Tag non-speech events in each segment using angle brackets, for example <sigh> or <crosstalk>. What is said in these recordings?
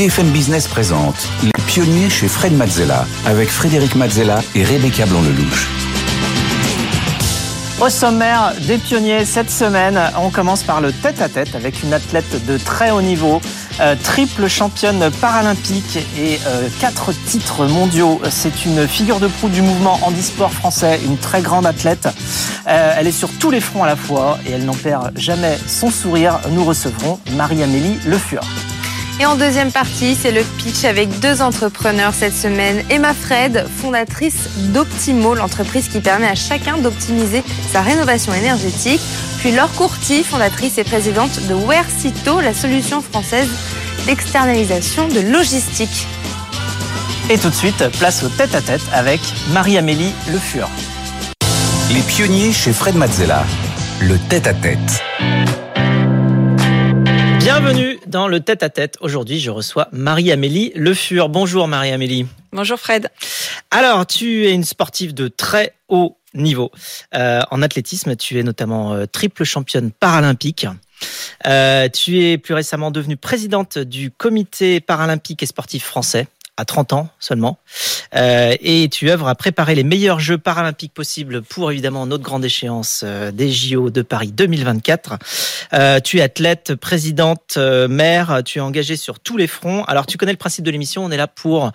BFM Business présente Les pionniers chez Fred Mazzella avec Frédéric Mazzella et Rebecca Blanc-Lelouch. Au sommaire des pionniers cette semaine, on commence par le tête-à-tête avec une athlète de très haut niveau, euh, triple championne paralympique et euh, quatre titres mondiaux. C'est une figure de proue du mouvement handisport français, une très grande athlète. Euh, elle est sur tous les fronts à la fois et elle n'en perd jamais son sourire. Nous recevrons Marie-Amélie Le Fur. Et en deuxième partie, c'est le pitch avec deux entrepreneurs cette semaine. Emma Fred, fondatrice d'Optimo, l'entreprise qui permet à chacun d'optimiser sa rénovation énergétique. Puis Laure Courty, fondatrice et présidente de Wearcito, la solution française d'externalisation de logistique. Et tout de suite, place au tête-à-tête avec Marie-Amélie Le Fur. Les pionniers chez Fred Mazzella. Le tête-à-tête. Bienvenue dans le tête-à-tête. Aujourd'hui, je reçois Marie-Amélie Le Fur. Bonjour Marie-Amélie. Bonjour Fred. Alors, tu es une sportive de très haut niveau. Euh, en athlétisme, tu es notamment euh, triple championne paralympique. Euh, tu es plus récemment devenue présidente du comité paralympique et sportif français à 30 ans seulement. Euh, et tu œuvres à préparer les meilleurs Jeux paralympiques possibles pour évidemment notre grande échéance euh, des JO de Paris 2024. Euh, tu es athlète, présidente, mère, tu es engagée sur tous les fronts. Alors tu connais le principe de l'émission, on est là pour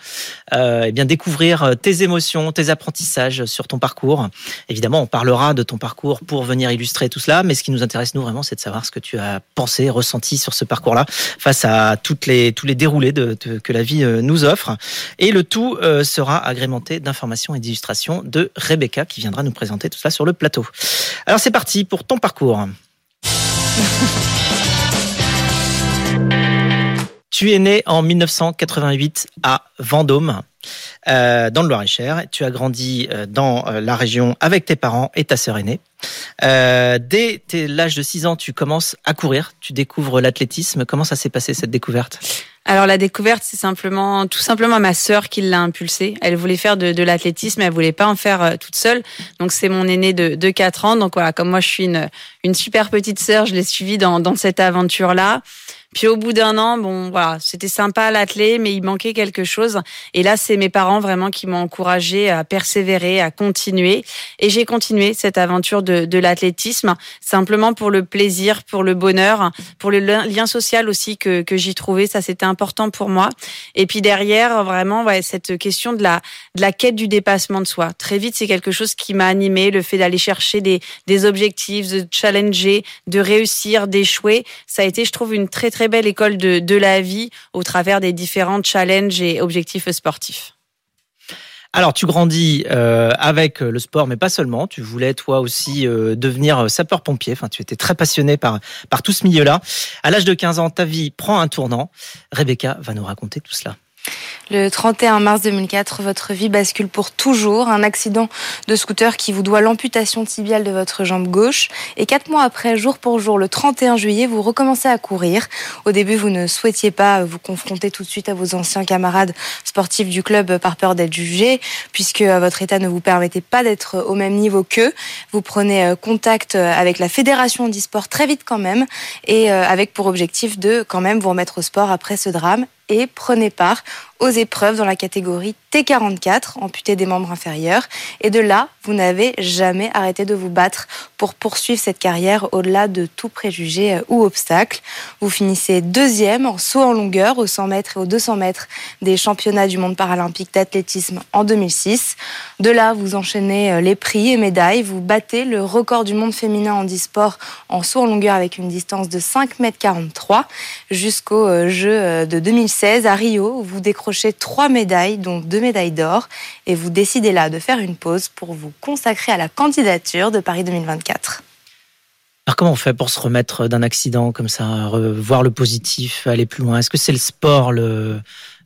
eh bien découvrir tes émotions, tes apprentissages sur ton parcours. Évidemment, on parlera de ton parcours pour venir illustrer tout cela, mais ce qui nous intéresse nous vraiment, c'est de savoir ce que tu as pensé, ressenti sur ce parcours-là face à toutes les tous les déroulés que la vie nous offre. Et le tout euh, sera agrémenté d'informations et d'illustrations de Rebecca qui viendra nous présenter tout cela sur le plateau. Alors c'est parti pour ton parcours. <laughs> tu es né en 1988 à Vendôme. Euh, dans le Loir-et-Cher. Tu as grandi euh, dans la région avec tes parents et ta sœur aînée. Dès l'âge de 6 ans, tu commences à courir, tu découvres l'athlétisme. Comment ça s'est passé cette découverte? Alors la découverte, c'est simplement, tout simplement ma sœur qui l'a impulsée. Elle voulait faire de, de l'athlétisme, elle voulait pas en faire euh, toute seule. Donc c'est mon aîné de, de 4 ans. Donc voilà, comme moi je suis une, une super petite sœur, je l'ai suivie dans, dans cette aventure-là. Puis au bout d'un an, bon voilà, c'était sympa l'athlé, mais il manquait quelque chose. Et là, c'est mes parents vraiment qui m'ont encouragé à persévérer, à continuer. Et j'ai continué cette aventure de, l'athlétisme, simplement pour le plaisir, pour le bonheur, pour le lien social aussi que, j'y trouvais. Ça, c'était important pour moi. Et puis derrière, vraiment, ouais, cette question de la, quête du dépassement de soi. Très vite, c'est quelque chose qui m'a animé, le fait d'aller chercher des objectifs, de challenger, de réussir, d'échouer. Ça a été, je trouve, une très, très belle école de, la vie au travers des différents challenges et objectifs sportifs. Alors, tu grandis euh, avec le sport, mais pas seulement. Tu voulais toi aussi euh, devenir sapeur-pompier. Enfin, tu étais très passionné par par tout ce milieu-là. À l'âge de 15 ans, ta vie prend un tournant. Rebecca va nous raconter tout cela. Le 31 mars 2004, votre vie bascule pour toujours. Un accident de scooter qui vous doit l'amputation tibiale de votre jambe gauche. Et quatre mois après, jour pour jour, le 31 juillet, vous recommencez à courir. Au début, vous ne souhaitiez pas vous confronter tout de suite à vos anciens camarades sportifs du club par peur d'être jugé, puisque votre état ne vous permettait pas d'être au même niveau qu'eux. Vous prenez euh, contact euh, avec la fédération d'e-sport très vite quand même, et euh, avec pour objectif de quand même vous remettre au sport après ce drame et prenez part aux épreuves dans la catégorie T44, amputé des membres inférieurs. Et de là, vous n'avez jamais arrêté de vous battre pour poursuivre cette carrière au-delà de tout préjugé ou obstacle. Vous finissez deuxième en saut en longueur aux 100 mètres et aux 200 mètres des championnats du monde paralympique d'athlétisme en 2006. De là, vous enchaînez les prix et médailles. Vous battez le record du monde féminin en e-sport en saut en longueur avec une distance de 5 mètres 43 jusqu'au jeu de 2016 à Rio où vous décrochez trois médailles, dont deux médailles d'or, et vous décidez là de faire une pause pour vous consacrer à la candidature de Paris 2024. Alors comment on fait pour se remettre d'un accident comme ça, voir le positif, aller plus loin? Est-ce que c'est le sport, le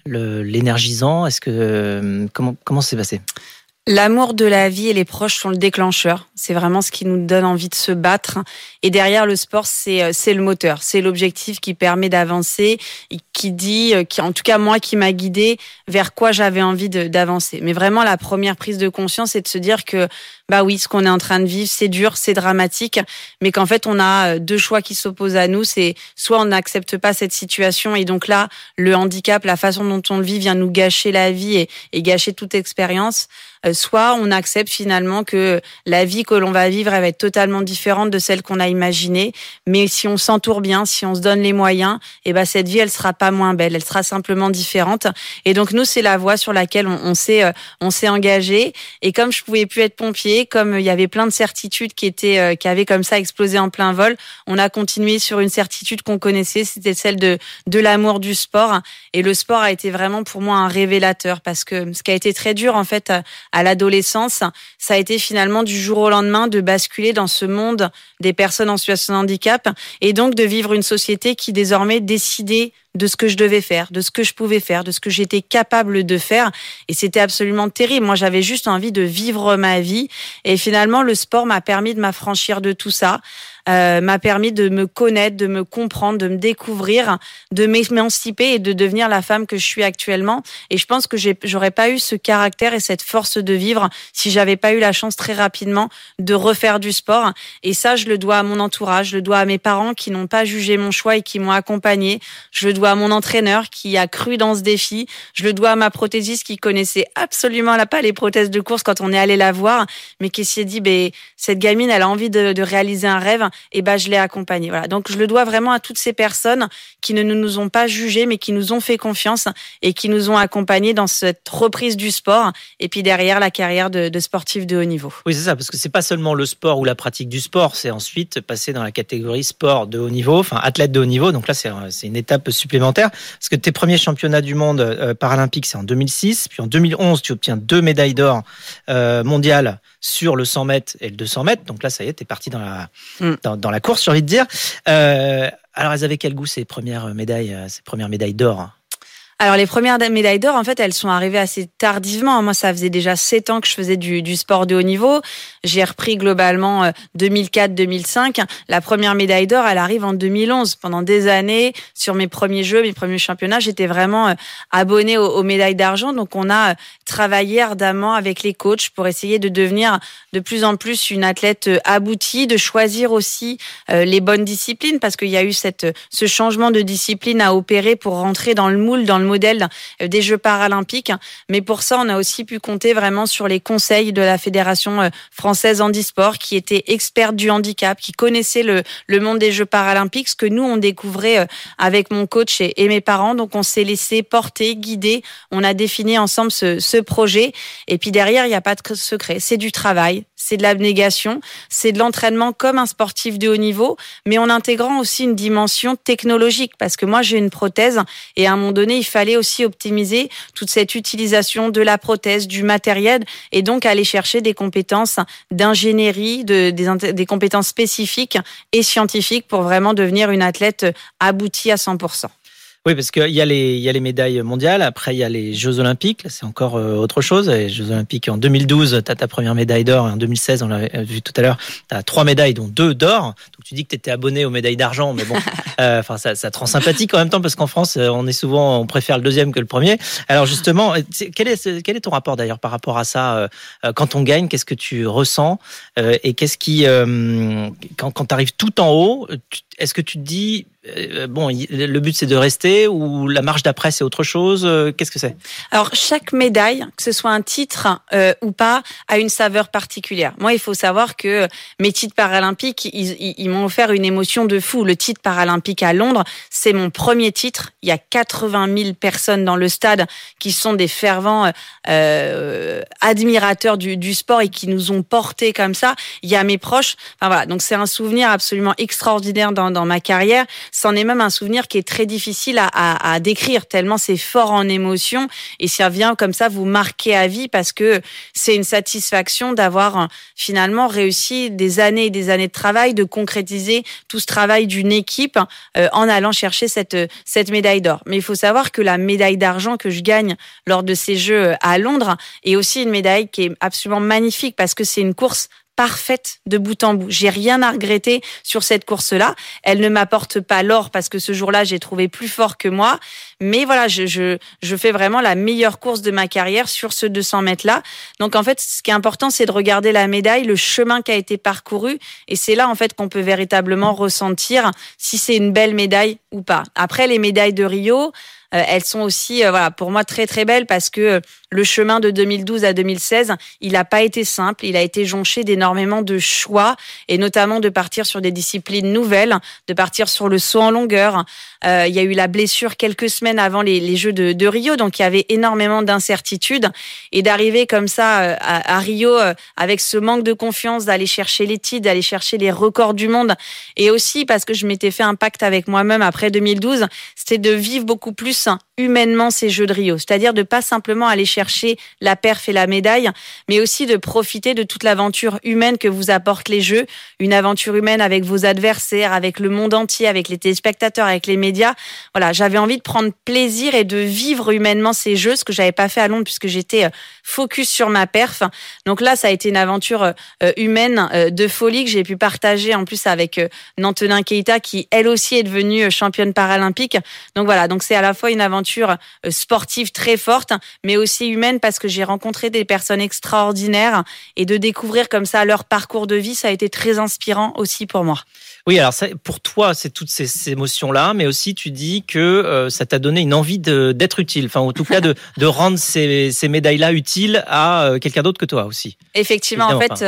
l'énergisant? Est-ce que comment comment s'est passé? L'amour de la vie et les proches sont le déclencheur. C'est vraiment ce qui nous donne envie de se battre. Et derrière le sport, c'est euh, c'est le moteur, c'est l'objectif qui permet d'avancer, qui dit, euh, qui en tout cas moi, qui m'a guidé vers quoi j'avais envie d'avancer. Mais vraiment, la première prise de conscience, c'est de se dire que bah oui, ce qu'on est en train de vivre, c'est dur, c'est dramatique, mais qu'en fait, on a euh, deux choix qui s'opposent à nous. C'est soit on n'accepte pas cette situation et donc là, le handicap, la façon dont on le vit vient nous gâcher la vie et, gâcher toute expérience. Euh, soit on accepte finalement que la vie que l'on va vivre elle va être totalement différente de celle qu'on a imaginée. Mais si on s'entoure bien, si on se donne les moyens, et eh ben cette vie elle sera pas moins belle, elle sera simplement différente. Et donc nous c'est la voie sur laquelle on, on s'est euh, on s'est engagé. Et comme je pouvais plus être pompier, comme il y avait plein de certitudes qui étaient euh, qui avaient comme ça explosé en plein vol, on a continué sur une certitude qu'on connaissait, c'était celle de de l'amour du sport. Et le sport a été vraiment pour moi un révélateur parce que ce qui a été très dur en fait à l'adolescence, ça a été finalement du jour au lendemain de basculer dans ce monde des personnes en situation de handicap et donc de vivre une société qui désormais décidait de ce que je devais faire, de ce que je pouvais faire, de ce que j'étais capable de faire. Et c'était absolument terrible. Moi, j'avais juste envie de vivre ma vie. Et finalement, le sport m'a permis de m'affranchir de tout ça. Euh, m'a permis de me connaître, de me comprendre, de me découvrir, de m'émanciper et de devenir la femme que je suis actuellement. Et je pense que j'aurais pas eu ce caractère et cette force de vivre si j'avais pas eu la chance très rapidement de refaire du sport. Et ça, je le dois à mon entourage, je le dois à mes parents qui n'ont pas jugé mon choix et qui m'ont accompagné. Je le dois à mon entraîneur qui a cru dans ce défi. Je le dois à ma prothésiste qui connaissait absolument pas les prothèses de course quand on est allé la voir, mais qui s'est dit, ben, cette gamine, elle a envie de réaliser un rêve et ben je l'ai accompagné. Voilà. Donc je le dois vraiment à toutes ces personnes qui ne nous ont pas jugés, mais qui nous ont fait confiance et qui nous ont accompagnés dans cette reprise du sport et puis derrière la carrière de, de sportif de haut niveau. Oui, c'est ça, parce que c'est pas seulement le sport ou la pratique du sport, c'est ensuite passer dans la catégorie sport de haut niveau, enfin athlète de haut niveau. Donc là, c'est une étape supplémentaire parce que tes premiers championnats du monde euh, paralympique, c'est en 2006, puis en 2011, tu obtiens deux médailles d'or euh, mondiales sur le 100 mètres et le 200 mètres. Donc là, ça y est, t'es parti dans la, mm. Dans, la course, j'ai envie de dire. Euh, alors, elles avaient quel goût ces premières médailles, euh, ces premières médailles d'or alors les premières médailles d'or, en fait, elles sont arrivées assez tardivement. Moi, ça faisait déjà sept ans que je faisais du, du sport de haut niveau. J'ai repris globalement 2004-2005. Euh, La première médaille d'or, elle arrive en 2011. Pendant des années, sur mes premiers jeux, mes premiers championnats, j'étais vraiment euh, abonnée aux, médailles d'argent. Donc on a euh, travaillé ardemment avec les coachs pour essayer de devenir de plus en plus une athlète aboutie, de choisir aussi les bonnes disciplines, parce qu'il y a eu cette, ce changement de discipline à opérer pour rentrer dans le moule, dans le modèle des Jeux paralympiques. Mais pour ça, on a aussi pu compter vraiment sur les conseils de la Fédération euh, française handisport, qui était experte du handicap, qui connaissait le, le monde des Jeux paralympiques, ce que nous, on découvrait euh, avec mon coach et, mes parents. Donc, on s'est laissé porter, guider. On a défini ensemble ce, ce projet. Et puis derrière, il n'y a pas de secret. C'est du travail, c'est de l'abnégation, c'est de l'entraînement comme un sportif de haut niveau, mais en intégrant aussi une dimension technologique. Parce que moi, j'ai une prothèse et à un moment donné, il fallait fallait aussi optimiser toute cette utilisation de la prothèse, du matériel, et donc aller chercher des compétences d'ingénierie, de, des, compétences spécifiques et scientifiques pour vraiment devenir une athlète aboutie à 100%. Oui, parce qu'il y, a les, y a les médailles mondiales, après il y a les Jeux Olympiques, c'est encore euh, autre chose. Les Jeux Olympiques en 2012, tu as ta première médaille d'or, en 2016, on l'a vu tout à l'heure, tu as trois médailles, dont deux d'or. Tu dis que tu étais abonné aux médailles d'argent, mais bon, <laughs> euh, enfin ça, ça te rend sympathique en même temps, parce qu'en France, euh, on est souvent, on préfère le deuxième que le premier. Alors justement, quel est, quel est ton rapport d'ailleurs par rapport à ça Quand on gagne, qu'est-ce que tu ressens Et qu'est-ce qui, quand, quand tu arrives tout en haut, est-ce que tu te dis euh, bon, le but c'est de rester ou la marche d'après c'est autre chose euh, Qu'est-ce que c'est? Alors chaque médaille, que ce soit un titre euh, ou pas, a une saveur particulière. Moi, il faut savoir que mes titres paralympiques, ils, ils, m'ont offert une émotion de fou. Le titre paralympique à Londres, c'est mon premier titre. Il y a 80 000 personnes dans le stade qui sont des fervents euh, admirateurs du, sport et qui nous ont portés comme ça. Il y a mes proches. Enfin voilà, donc c'est un souvenir absolument extraordinaire dans, ma carrière c'en est même un souvenir qui est très difficile à, à, décrire, tellement c'est fort en émotion et ça vient comme ça vous marquer à vie parce que c'est une satisfaction d'avoir euh, finalement réussi des années et des années de travail, de tout ce travail d'une équipe euh, en allant chercher cette, cette médaille d'or. Mais il faut savoir que la médaille d'argent que je gagne lors de ces Jeux à Londres est aussi une médaille qui est absolument magnifique parce que c'est une course parfaite de bout en bout. J'ai rien à regretter sur cette course-là. Elle ne m'apporte pas l'or parce que ce jour-là, j'ai trouvé plus fort que moi. Mais voilà, je, je, je fais vraiment la meilleure course de ma carrière sur ce 200 mètres-là. Donc en fait, ce qui est important, c'est de regarder la médaille, le chemin qui a été parcouru. Et c'est là, en fait, qu'on peut véritablement ressentir si c'est une belle médaille ou pas. Après, les médailles de Rio, elles sont aussi, euh, voilà, pour moi très très belles parce que euh, le chemin de 2012 à 2016, il n'a pas été simple. Il a été jonché d'énormément de choix et notamment de partir sur des disciplines nouvelles, de partir sur le saut en longueur. Euh, il y a eu la blessure quelques semaines avant les, Jeux de, Rio, donc il y avait énormément d'incertitudes et d'arriver comme ça euh, à, Rio euh, avec ce manque de confiance, d'aller chercher les titres, d'aller chercher les records du monde et aussi parce que je m'étais fait un pacte avec moi-même après 2012, c'était de vivre beaucoup plus humainement ces Jeux de Rio, c'est-à-dire de pas simplement aller chercher la perf et la médaille, mais aussi de profiter de toute l'aventure humaine que vous apportent les Jeux, une aventure humaine avec vos adversaires, avec le monde entier, avec les téléspectateurs, avec les médias. Voilà, j'avais envie de prendre plaisir et de vivre humainement ces Jeux, ce que j'avais pas fait à Londres puisque j'étais euh, focus sur ma perf. Donc là, ça a été une aventure euh, humaine euh, de folie que j'ai pu partager en plus avec Nantenin Keita qui elle aussi est devenue championne paralympique. Donc voilà, donc c'est à la fois une aventure euh, sportive très forte, mais aussi humaine parce que j'ai rencontré des personnes extraordinaires et de découvrir comme ça leur parcours de vie, ça a été très inspirant aussi pour moi. Oui, alors ça, pour toi, c'est toutes ces, émotions-là, mais aussi tu dis que euh, ça t'a donné une envie d'être utile, enfin en tout cas de, de rendre ces, ces médailles-là utiles à euh, quelqu'un d'autre que toi aussi. Effectivement, en fait,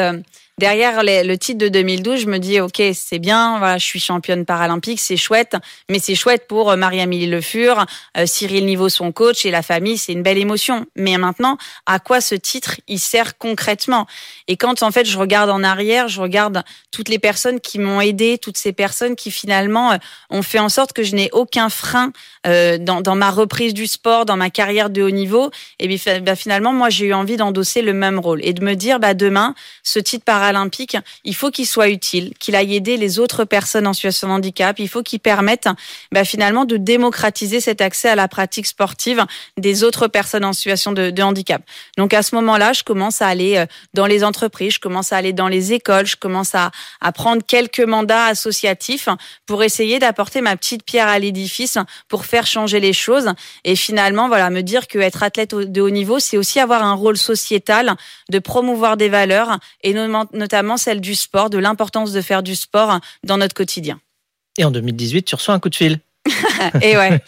derrière le titre de 2012, je me dis ok, c'est bien, voilà, je suis championne paralympique, c'est chouette, mais c'est chouette pour euh, Marie-Amélie Le Fur, euh, Cyril Niveau son coach et la famille, c'est une belle émotion. Mais maintenant, à quoi ce titre il sert concrètement? Et quand en fait je regarde en arrière, je regarde toutes les personnes qui m'ont aidé, toutes ces personnes qui finalement euh, ont fait en sorte que je n'ai aucun frein dans, ma reprise du sport, dans ma carrière de haut niveau. Et bien bah, finalement, moi j'ai eu envie d'endosser le même rôle et de me dire bah demain, ce titre paralympique olympique, il faut qu'il soit utile, qu'il aille aider les autres personnes en situation de handicap. Il faut qu'il permette bah, finalement de démocratiser cet accès à la pratique sportive des autres personnes en situation de, handicap. Donc à ce moment-là, je commence à aller euh, dans les entreprises, je commence à aller dans les écoles, je commence à, à prendre quelques mandats associatifs pour essayer d'apporter ma petite pierre à l'édifice pour faire changer les choses et finalement voilà me dire que être athlète de haut niveau, c'est aussi avoir un rôle sociétal de promouvoir des valeurs et notamment celle du sport, de l'importance de faire du sport dans notre quotidien. Et en 2018, tu reçois un coup de fil. <laughs> et ouais,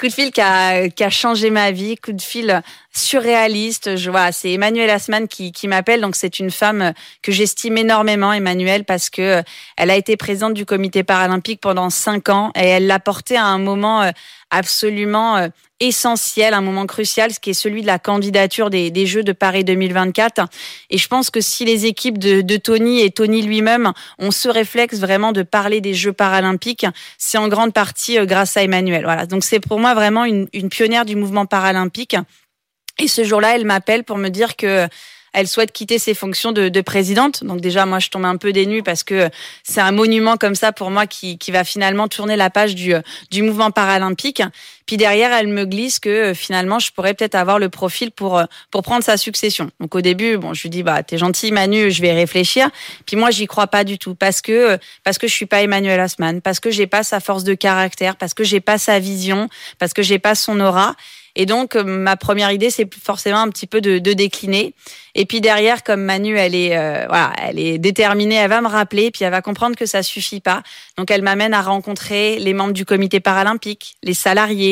coup de fil qui a, qui a changé ma vie, coup de fil surréaliste. Je vois, c'est Emmanuel Asman qui, qui m'appelle. Donc c'est une femme que j'estime énormément, Emmanuel, parce que elle a été présidente du Comité paralympique pendant cinq ans et elle l'a porté à un moment euh, absolument euh, essentiel, un moment crucial, ce qui est celui de la candidature des, Jeux de Paris 2024. Et je pense que si les équipes de, Tony et Tony lui-même ont ce réflexe vraiment de parler des Jeux paralympiques, c'est en grande partie euh, grâce à Emmanuel. Voilà. Donc c'est pour moi vraiment une, pionnière du mouvement paralympique. Et ce jour-là, elle m'appelle pour me dire que elle souhaite quitter ses fonctions de, de, présidente. Donc déjà, moi, je tombe un peu dénue parce que c'est un monument comme ça pour moi qui, va finalement tourner la page du mouvement paralympique. Puis derrière, elle me glisse que euh, finalement, je pourrais peut-être avoir le profil pour euh, pour prendre sa succession. Donc au début, bon, je lui dis bah t'es gentil Manu, je vais réfléchir. Puis moi, j'y crois pas du tout parce que euh, parce que je suis pas Emmanuel Asman, parce que j'ai pas sa force de caractère, parce que j'ai pas sa vision, parce que j'ai pas son aura. Et donc, ma première idée, c'est forcément un petit peu de, décliner. Et puis derrière, comme Manu, elle est, voilà, elle est déterminée, elle va me rappeler, puis elle va comprendre que ça suffit pas. Donc, elle m'amène à rencontrer les membres du comité paralympique, les salariés,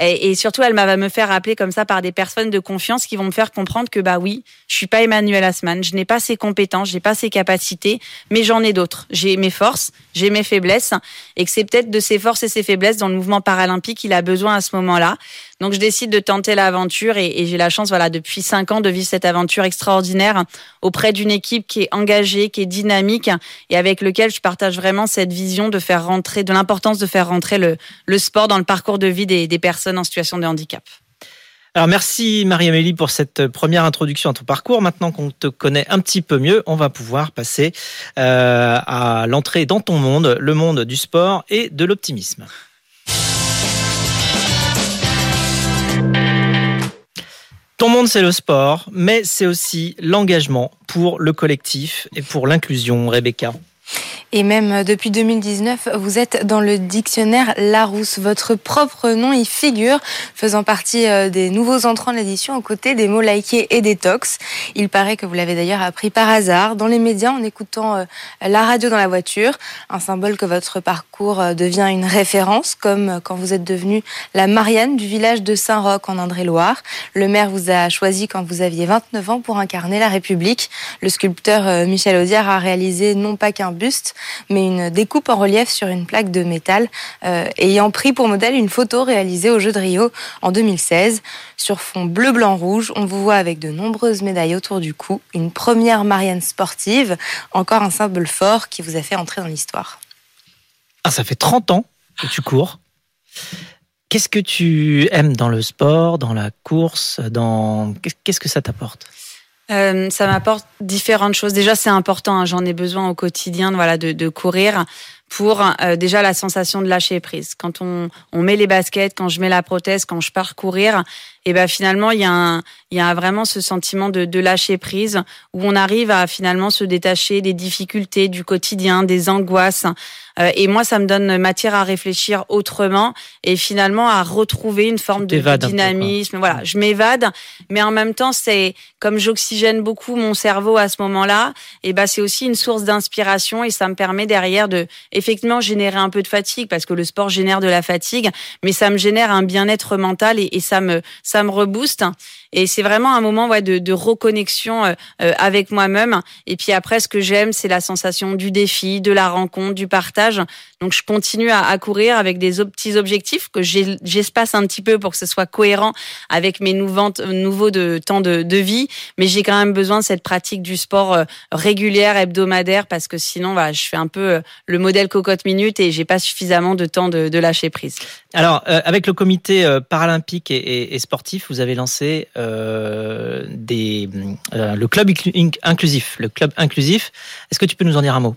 et, surtout, elle va me faire appeler comme ça par des personnes de confiance qui vont me faire comprendre que bah oui, je suis pas Emmanuel Asman, je n'ai pas ses compétences, j'ai pas ses capacités, mais j'en ai d'autres. J'ai mes forces, j'ai mes faiblesses, et que c'est peut-être de ces forces et ses faiblesses dans le mouvement paralympique qu'il a besoin à ce moment-là. Donc je décide de tenter l'aventure et, j'ai la chance, voilà, depuis cinq ans de vivre cette aventure extraordinaire auprès d'une équipe qui est engagée, qui est dynamique et avec lequel je partage vraiment cette vision de faire rentrer, de l'importance de faire rentrer le, sport dans le parcours de vie des personnes en situation de handicap. Alors merci Marie-Amélie pour cette première introduction à ton parcours. Maintenant qu'on te connaît un petit peu mieux, on va pouvoir passer euh, à l'entrée dans ton monde, le monde du sport et de l'optimisme. Ton monde, c'est le sport, mais c'est aussi l'engagement pour le collectif et pour l'inclusion, Rebecca. Et même euh, depuis 2019, vous êtes dans le dictionnaire Larousse. Votre propre nom y figure, faisant partie euh, des nouveaux entrants de l'édition aux côtés des mots likés et des tox. Il paraît que vous l'avez d'ailleurs appris par hasard dans les médias en écoutant euh, la radio dans la voiture. Un symbole que votre parcours devient une référence, comme quand vous êtes devenue la Marianne du village de Saint-Roch en Indre-et-Loire. Le maire vous a choisi quand vous aviez 29 ans pour incarner la République. Le sculpteur Michel Audière a réalisé non pas qu'un buste, mais une découpe en relief sur une plaque de métal, euh, ayant pris pour modèle une photo réalisée au Jeu de Rio en 2016. Sur fond bleu, blanc, rouge, on vous voit avec de nombreuses médailles autour du cou, une première Marianne sportive, encore un symbole fort qui vous a fait entrer dans l'histoire. Ah, ça fait 30 ans que tu cours. Qu'est-ce que tu aimes dans le sport, dans la course, dans qu'est-ce que ça t'apporte? Euh, ça m'apporte différentes choses. Déjà, c'est important. Hein, J'en ai besoin au quotidien, voilà, de, de courir pour euh, déjà la sensation de lâcher prise. Quand on, on met les baskets, quand je mets la prothèse, quand je pars courir, et ben finalement il y a un, il y a vraiment ce sentiment de, de lâcher prise où on arrive à finalement se détacher des difficultés du quotidien, des angoisses. Euh, et moi, ça me donne matière à réfléchir autrement et finalement à retrouver une forme de, dynamisme. voilà, je m'évade, mais en même temps, c'est comme j'oxygène beaucoup mon cerveau à ce moment-là. Et ben c'est aussi une source d'inspiration et ça me permet derrière de effectivement générer un peu de fatigue parce que le sport génère de la fatigue, mais ça me génère un bien-être mental et, et ça me ça me rebooste. Et c'est vraiment un moment ouais, de, de reconnexion euh, euh, avec moi-même. Et puis après, ce que j'aime, c'est la sensation du défi, de la rencontre, du partage. Donc je continue à, à courir avec des petits objectifs que j'espace un petit peu pour que ce soit cohérent avec mes nouveaux, nouveaux de temps de, de vie. Mais j'ai quand même besoin de cette pratique du sport euh, régulière, hebdomadaire, parce que sinon, voilà, je fais un peu le modèle cocotte minute et j'ai pas suffisamment de temps de, de lâcher prise. Alors, avec le comité paralympique et, et, et sportif, vous avez lancé euh, des, euh, le club inclusif. Le club inclusif. Est-ce que tu peux nous en dire un mot?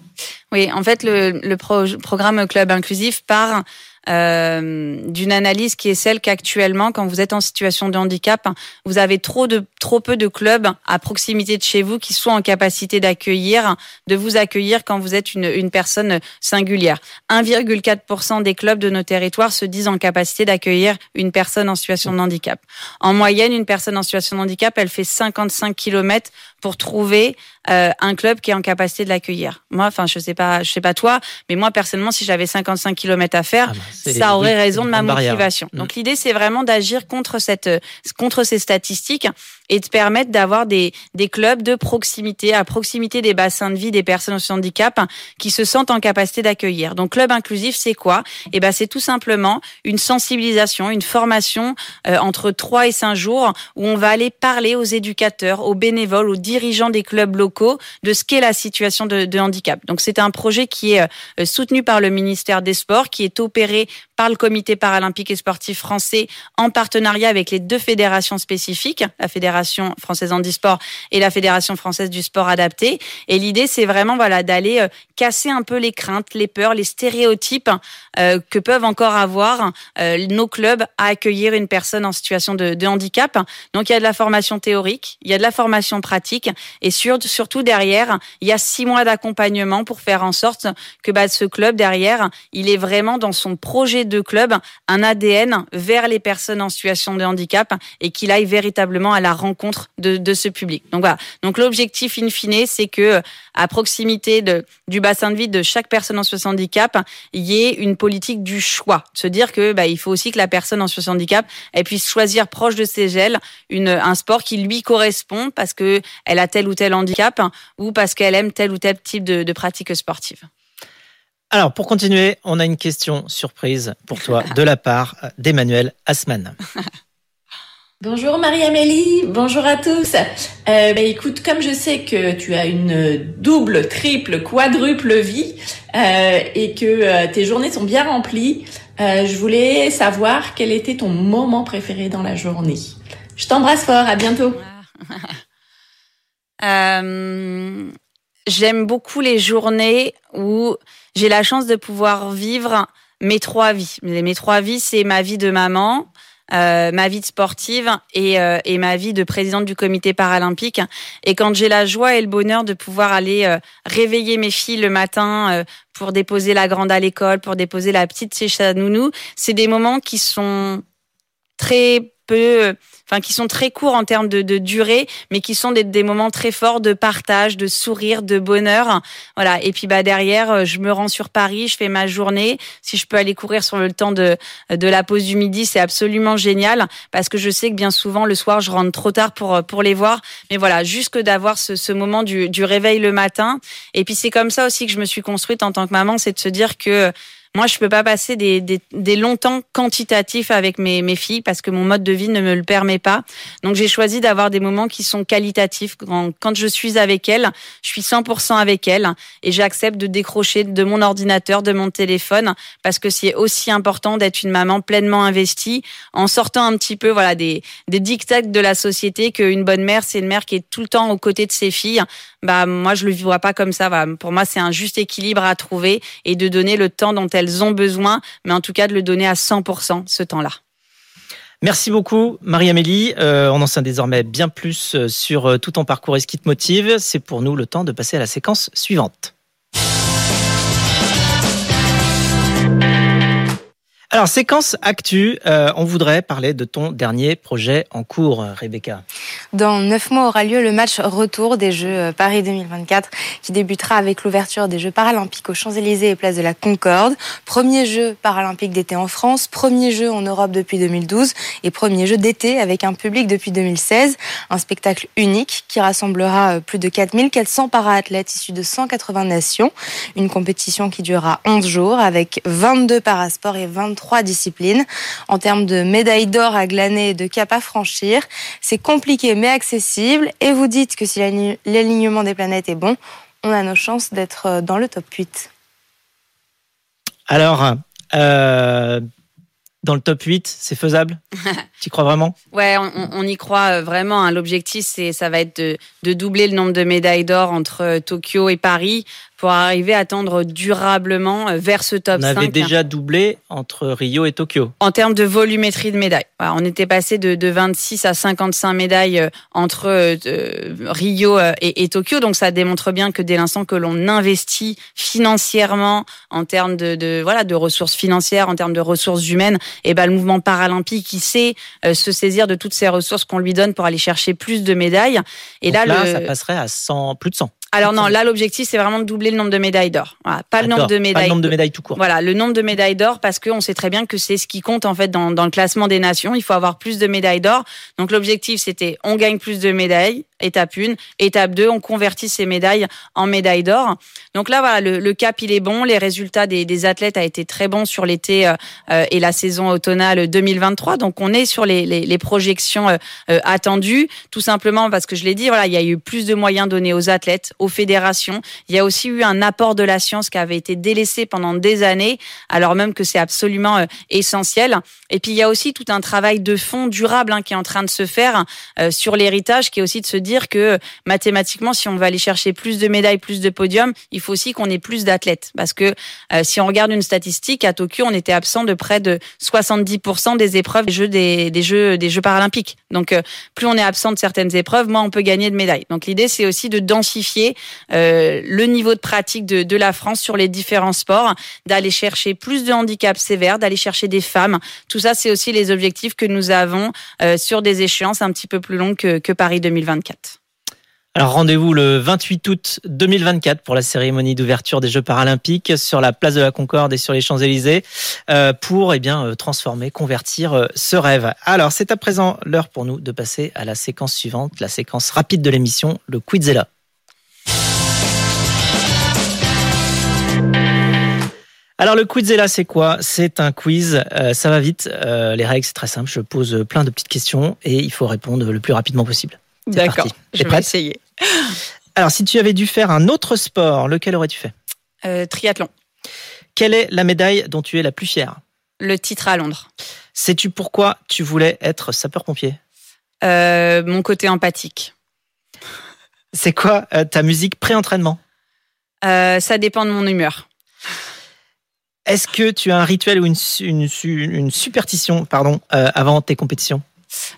Oui, en fait, le, le programme club inclusif part euh, d'une analyse qui est celle qu'actuellement, quand vous êtes en situation de handicap, vous avez trop de trop peu de clubs à proximité de chez vous qui soient en capacité d'accueillir, de vous accueillir quand vous êtes une, une personne singulière. 1,4% des clubs de nos territoires se disent en capacité d'accueillir une personne en situation de handicap. En moyenne, une personne en situation de handicap, elle fait 55 km pour trouver euh, un club qui est en capacité de l'accueillir. Moi, enfin, je sais pas, je sais pas toi, mais moi personnellement, si j'avais 55 km à faire, ah bah, ça aurait raison de ma motivation. Mm. Donc l'idée, c'est vraiment d'agir contre cette, contre ces statistiques et de permettre d'avoir des, des clubs de proximité, à proximité des bassins de vie des personnes au handicap qui se sentent en capacité d'accueillir. Donc club inclusif, c'est quoi? Eh ben, c'est tout simplement une sensibilisation, une formation euh, entre 3 et 5 jours où on va aller parler aux éducateurs, aux bénévoles, aux dirigeants des clubs locaux de ce qu'est la situation de, de handicap. Donc c'est un projet qui est euh, soutenu par le ministère des Sports, qui est opéré par le Comité paralympique et sportif français en partenariat avec les deux fédérations spécifiques, la Fédération française handisport et la Fédération française du sport adapté. Et l'idée, c'est vraiment voilà d'aller euh, casser un peu les craintes, les peurs, les stéréotypes euh, que peuvent encore avoir euh, nos clubs à accueillir une personne en situation de, handicap. Donc il y a de la formation théorique, il y a de la formation pratique et sur, surtout derrière, il y a six mois d'accompagnement pour faire en sorte que bah, ce club derrière, il est vraiment dans son projet de club un ADN vers les personnes en situation de handicap et qu'il aille véritablement à la rencontre de, de ce public. Donc voilà. Donc l'objectif in fine, c'est que à proximité de, du bassin de vie de chaque personne en situation de handicap, il y ait une politique du choix. Se dire que bah, il faut aussi que la personne en situation de handicap elle puisse choisir proche de ses gels une, un sport qui lui correspond parce que elle a tel ou tel handicap ou parce qu'elle aime tel ou tel type de, de pratique sportive. Alors, pour continuer, on a une question surprise pour toi <laughs> de la part d'Emmanuel Asman. <laughs> Bonjour Marie-Amélie, bonjour à tous. Euh, bah, écoute, comme je sais que tu as une double, triple, quadruple vie euh, et que euh, tes journées sont bien remplies, euh, je voulais savoir quel était ton moment préféré dans la journée. Je t'embrasse fort, à bientôt. <laughs> J'aime beaucoup les journées où j'ai la chance de pouvoir vivre mes trois vies. Mes trois vies, c'est ma vie de maman, euh, ma vie de sportive et, euh, et ma vie de présidente du comité paralympique. Et quand j'ai la joie et le bonheur de pouvoir aller euh, réveiller mes filles le matin pour déposer la grande à l'école, pour déposer la petite chez sa c'est des moments qui sont très peu enfin qui sont très courts en termes de, de durée, mais qui sont des, des, moments très forts de partage, de sourire, de bonheur. Voilà. Et puis bah derrière, euh, je me rends sur Paris, je fais ma journée. Si je peux aller courir sur le temps de de la pause du midi, c'est absolument génial parce que je sais que bien souvent le soir, je rentre trop tard pour pour les voir. Mais voilà, juste d'avoir ce, ce moment du, du réveil le matin. Et puis c'est comme ça aussi que je me suis construite en tant que maman, c'est de se dire que moi, je peux pas passer des, des, des longs temps quantitatifs avec mes, mes filles parce que mon mode de vie ne me le permet pas. Donc, j'ai choisi d'avoir des moments qui sont qualitatifs. Quand, je suis avec elles, je suis 100% avec elles et j'accepte de décrocher de mon ordinateur, de mon téléphone parce que c'est aussi important d'être une maman pleinement investie en sortant un petit peu, voilà, des, des dictats de la société qu'une bonne mère, c'est une mère qui est tout le temps aux côtés de ses filles. Bah, moi, je le vois pas comme ça. Pour moi, c'est un juste équilibre à trouver et de donner le temps dont elles ont besoin, mais en tout cas de le donner à 100% ce temps-là. Merci beaucoup, Marie-Amélie. Euh, on en sait désormais bien plus euh, sur euh, tout ton parcours et ce qui te motive. C'est pour nous le temps de passer à la séquence suivante. Alors, séquence actu, euh, on voudrait parler de ton dernier projet en cours, Rebecca. Dans neuf mois aura lieu le match retour des Jeux euh, Paris 2024 qui débutera avec l'ouverture des Jeux paralympiques aux Champs-Élysées et place de la Concorde. Premier jeu paralympique d'été en France, premier jeu en Europe depuis 2012 et premier jeu d'été avec un public depuis 2016. Un spectacle unique qui rassemblera euh, plus de 4400 para-athlètes issus de 180 nations. Une compétition qui durera 11 jours avec 22 parasports et 23 trois disciplines. En termes de médailles d'or à glaner et de cap à franchir, c'est compliqué mais accessible. Et vous dites que si l'alignement des planètes est bon, on a nos chances d'être euh, dans le top 8. Alors, euh, dans le top 8, c'est faisable? <laughs> Tu crois vraiment? Ouais, on, y croit euh, vraiment. Hein. L'objectif, c'est ça va être de, de, doubler le nombre de médailles d'or entre Tokyo et Paris pour arriver à tendre durablement euh, vers ce top 5. On avait déjà doublé entre Rio et Tokyo. En termes de volumétrie de médailles. on était passé de, de, 26 à 55 médailles euh, entre euh, Rio et, et, Tokyo. Donc ça démontre bien que dès l'instant que l'on investit financièrement en termes de, de, voilà, de ressources financières, en termes de ressources humaines, et eh ben, le mouvement paralympique, il sait se saisir de toutes ces ressources qu'on lui donne pour aller chercher plus de médailles. Et là, là ça passerait à 100, plus de 100. Alors non, là l'objectif c'est vraiment de doubler le nombre de médailles d'or. Voilà, pas le nombre de médailles. Pas le nombre de médailles tout court. Voilà, le nombre de médailles d'or parce qu'on sait très bien que c'est ce qui compte en fait dans, dans le classement des nations. Il faut avoir plus de médailles d'or. Donc l'objectif c'était on gagne plus de médailles étape 1. Étape 2, on convertit ces médailles en médailles d'or. Donc là, voilà, le, cap, il est bon. Les résultats des, athlètes a été très bons sur l'été euh, et la saison automnale 2023. Donc on est sur les, projections euh, euh, attendues, tout simplement parce que je l'ai dit, voilà, il y a eu plus de moyens donnés aux athlètes, aux fédérations. Il y a aussi eu un apport de la science qui avait été délaissé pendant des années, alors même que c'est absolument euh, essentiel. Et puis il y a aussi tout un travail de fond durable hein, qui est en train de se faire sur l'héritage, qui est aussi de se dire dire que mathématiquement, si on veut aller chercher plus de médailles, plus de podiums, il faut aussi qu'on ait plus d'athlètes. Parce que euh, si on regarde une statistique, à Tokyo, on était absent de près de 70% des épreuves des Jeux, des, des Jeux, des Jeux paralympiques. Donc, euh, plus on est absent de certaines épreuves, moins on peut gagner de médailles. Donc, l'idée, c'est aussi de densifier euh, le niveau de pratique de, de la France sur les différents sports, d'aller chercher plus de handicaps sévères, d'aller chercher des femmes. Tout ça, c'est aussi les objectifs que nous avons sur des échéances un petit peu plus longues que, que Paris 2024. Alors rendez-vous le 28 août 2024 pour la cérémonie d'ouverture des Jeux paralympiques sur la place de la Concorde et sur les Champs-Élysées euh, pour eh bien euh, transformer, convertir euh, ce rêve. Alors c'est à présent l'heure pour nous de passer à la séquence suivante, la séquence rapide de l'émission, le Quizella. Alors le Quizella, c'est quoi? C'est un quiz, ça va vite. les règles, c'est très simple. Je pose plein de petites questions et il faut répondre le plus rapidement possible. D'accord, je vais essayer. <laughs> Alors, si tu avais dû faire un autre sport, lequel aurais-tu fait? Euh, Triathlon. Quelle est la médaille dont tu es la plus fière? Le titre à Londres. Sais-tu pourquoi tu voulais être sapeur-pompier? Euh, Mon côté empathique. C'est quoi euh, ta musique pré-entraînement? Ça dépend de mon humeur. Est-ce que tu as un rituel ou une, une, une superstition pardon, avant tes compétitions?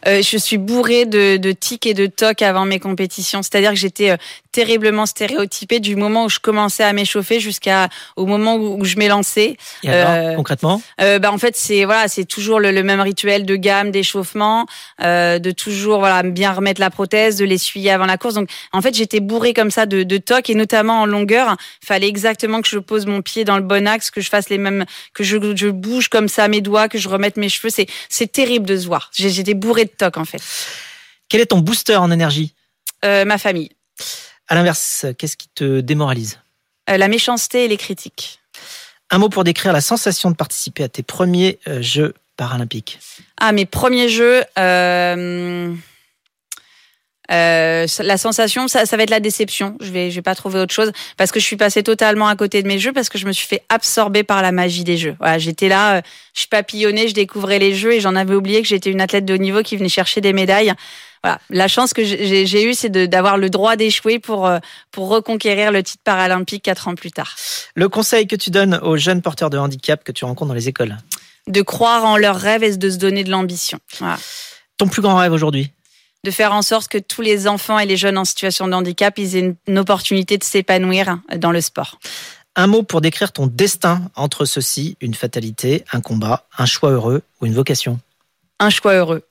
Euh, je suis bourrée de, de tics et de tocs avant mes compétitions. C'est-à-dire que j'étais euh, terriblement stéréotypée du moment où je commençais à m'échauffer jusqu'à au moment où, je lancée. Et alors, euh, concrètement? bah, en fait c'est voilà c'est toujours le, le, même rituel de gamme, d'échauffement, de toujours voilà bien remettre la prothèse, de l'essuyer avant la course. Donc en fait j'étais bourrée comme ça de, de tocs et notamment en longueur. Fallait exactement que je pose mon pied dans le bon axe, que je fasse les mêmes, que je, je bouge comme ça mes doigts, que je remette mes cheveux. C'est c'est terrible de se voir. J'étais bourrée de tocs en fait. Quel est ton booster en énergie? Euh, Ma famille. À l'inverse, qu'est-ce qui te démoralise? Euh, La méchanceté et les critiques. Un mot pour décrire la sensation de participer à tes premiers euh, Jeux paralympiques. Ah, mes premiers Jeux. Euh... Euh, la sensation, ça, ça, va être la déception. Je vais, je vais pas trouver autre chose parce que je suis passée totalement à côté de mes jeux parce que je me suis fait absorber par la magie des jeux. Voilà, j'étais là, euh, je papillonnais, je découvrais les jeux et j'en avais oublié que j'étais une athlète de haut niveau qui venait chercher des médailles. Voilà, la chance que j'ai eue, c'est d'avoir le droit d'échouer pour euh, pour reconquérir le titre paralympique quatre ans plus tard. Le conseil que tu donnes aux jeunes porteurs de handicap que tu rencontres dans les écoles? De croire en leurs rêves et de se donner de l'ambition. Voilà. Ton plus grand rêve aujourd'hui? De faire en sorte que tous les enfants et les jeunes en situation de handicap ils aient une opportunité de s'épanouir dans le sport. Un mot pour décrire ton destin entre ceci, une fatalité, un combat, un choix heureux ou une vocation Un choix heureux.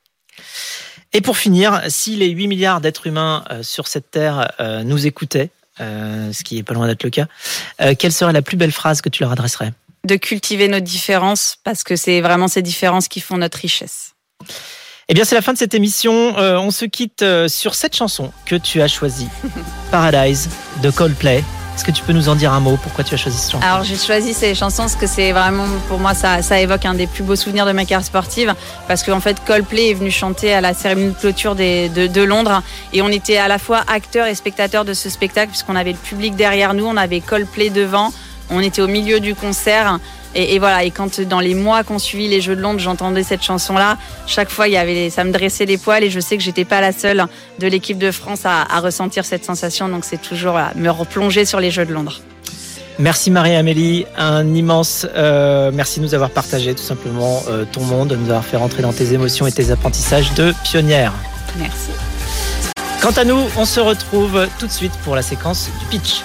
Et pour finir, si les 8 milliards d'êtres humains euh, sur cette Terre euh, nous écoutaient, euh, ce qui est pas loin d'être le cas, quelle serait la plus belle phrase que tu leur adresserais? De cultiver nos différences, parce que c'est vraiment ces différences qui font notre richesse. Eh bien, c'est la fin de cette émission. Euh, on se quitte euh, sur cette chanson que tu as choisie, <laughs> Paradise de Coldplay. Est-ce que tu peux nous en dire un mot? Pourquoi tu as choisi cette chanson? Alors j'ai choisi ces chansons parce que c'est vraiment pour moi ça, ça évoque un des plus beaux souvenirs de ma carrière sportive. Parce qu'en fait Coldplay est venu chanter à la cérémonie de clôture des, de, de, Londres. Et on était à la fois acteurs et spectateurs de ce spectacle puisqu'on avait le public derrière nous, on avait Coldplay devant, on était au milieu du concert et, et, voilà, et quand dans les mois qu'on suivi les Jeux de Londres, j'entendais cette chanson-là, chaque fois, il y avait, ça me dressait les poils et je sais que j'étais pas la seule de l'équipe de France à, à, ressentir cette sensation. Donc c'est toujours voilà, me replonger sur les Jeux de Londres. Merci Marie-Amélie, un immense euh, merci de nous avoir partagé tout simplement euh, ton monde, de nous avoir fait rentrer dans tes émotions et tes apprentissages de pionnière. Merci. Quant à nous, on se retrouve tout de suite pour la séquence du pitch.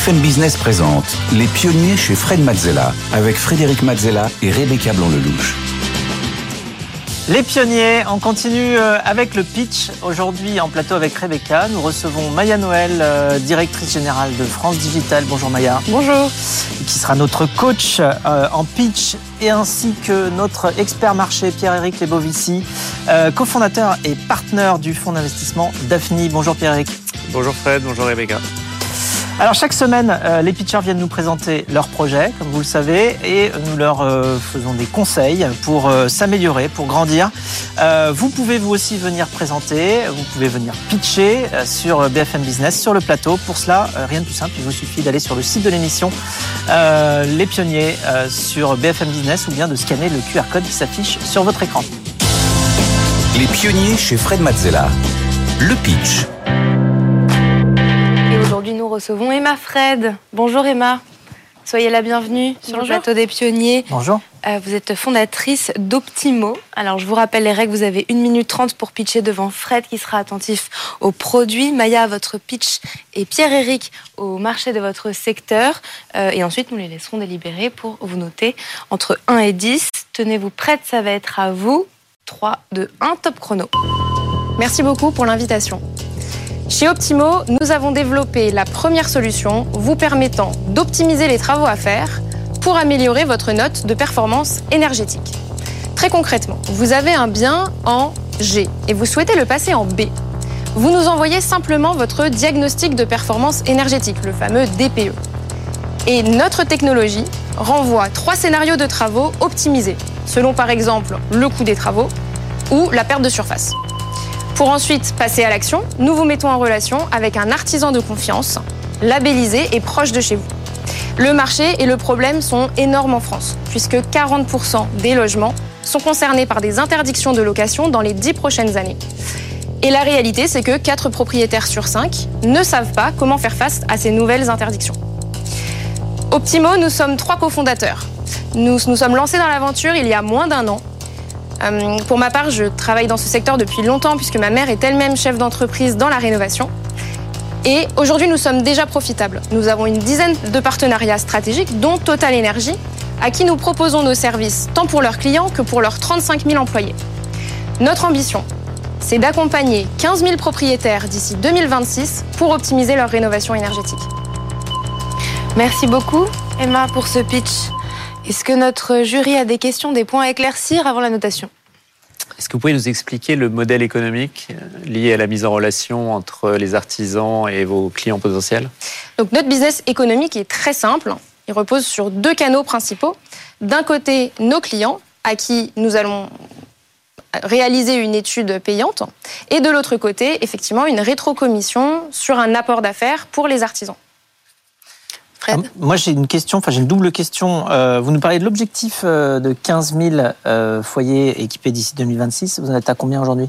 BFM Business présente Les pionniers chez Fred Mazzella avec Frédéric Mazzella et Rebecca Blanc-Lelouch. Les pionniers, on continue euh, avec le pitch. Aujourd'hui en plateau avec Rebecca, nous recevons Maya Noël, euh, directrice générale de France Digital. Bonjour Maya. Bonjour. Qui sera notre coach euh, en pitch et ainsi que notre expert marché Pierre-Éric Lebovici, cofondateur et partenaire du fonds d'investissement Daphne. Bonjour Pierre-Éric. Bonjour Fred, bonjour Rebecca. Alors chaque semaine, euh, les pitchers viennent nous présenter leurs projets, comme vous le savez, et nous leur euh, faisons des conseils pour euh, s'améliorer, pour grandir. vous pouvez vous aussi venir présenter, vous pouvez venir pitcher sur BFM Business, sur le plateau. Pour cela, rien de plus simple, il vous suffit d'aller sur le site de l'émission Les Pionniers sur BFM Business ou bien de scanner le QR code qui s'affiche sur votre écran. Les Pionniers chez Fred Mazzella. Le pitch. Recevons Emma Fred. Bonjour Emma. Soyez la bienvenue sur Bonjour. le plateau des pionniers. Bonjour. Euh, vous êtes fondatrice d'Optimo. Alors, je vous rappelle les règles. Vous avez 1 minute 30 pour pitcher devant Fred qui sera attentif aux produits, Maya à votre pitch et Pierre-Éric au marché de votre secteur. Euh, et ensuite, nous les laisserons délibérer pour vous noter entre 1 et 10. Tenez-vous prête, ça va être à vous. 3, 2, 1, top chrono. Merci beaucoup pour l'invitation. Chez Optimo, nous avons développé la première solution vous permettant d'optimiser les travaux à faire pour améliorer votre note de performance énergétique. Très concrètement, vous avez un bien en G et vous souhaitez le passer en B. Vous nous envoyez simplement votre diagnostic de performance énergétique, le fameux DPE. Et notre technologie renvoie trois scénarios de travaux optimisés, selon par exemple le coût des travaux ou la perte de surface. Pour ensuite passer à l'action, nous vous mettons en relation avec un artisan de confiance, labellisé et proche de chez vous. Le marché et le problème sont énormes en France, puisque 40% des logements sont concernés par des interdictions de location dans les 10 prochaines années. Et la réalité, c'est que 4 propriétaires sur 5 ne savent pas comment faire face à ces nouvelles interdictions. Optimo, nous sommes trois cofondateurs. Nous nous sommes lancés dans l'aventure il y a moins d'un an. Euh, pour ma part, je travaille dans ce secteur depuis longtemps puisque ma mère est elle-même chef d'entreprise dans la rénovation. Et aujourd'hui, nous sommes déjà profitables. Nous avons une dizaine de partenariats stratégiques, dont Total Energy, à qui nous proposons nos services tant pour leurs clients que pour leurs 35 000 employés. Notre ambition, c'est d'accompagner 15 000 propriétaires d'ici 2026 pour optimiser leur rénovation énergétique. Merci beaucoup, Emma, pour ce pitch. Est-ce que notre jury a des questions, des points à éclaircir avant la notation? Est-ce que vous pouvez nous expliquer le modèle économique euh, lié à la mise en relation entre les artisans et vos clients potentiels? Donc notre business économique est très simple. Il repose sur deux canaux principaux. D'un côté, nos clients, à qui nous allons réaliser une étude payante, et de l'autre côté, effectivement, une rétrocommission sur un apport d'affaires pour les artisans. Fred Moi, j'ai une question, enfin, j'ai une double question. Euh, vous nous parlez de l'objectif euh, de 15 000 euh, foyers équipés d'ici 2026. Vous en êtes à combien aujourd'hui?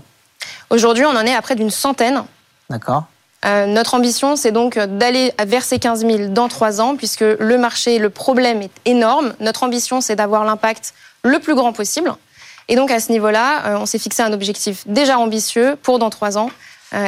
Aujourd'hui, on en est à près d'une centaine. D'accord. notre ambition, c'est donc d'aller vers ces 15 000 dans trois ans, puisque le marché, le problème est énorme. Notre ambition, c'est d'avoir l'impact le plus grand possible. Et donc à ce niveau-là, on s'est fixé un objectif déjà ambitieux pour dans trois ans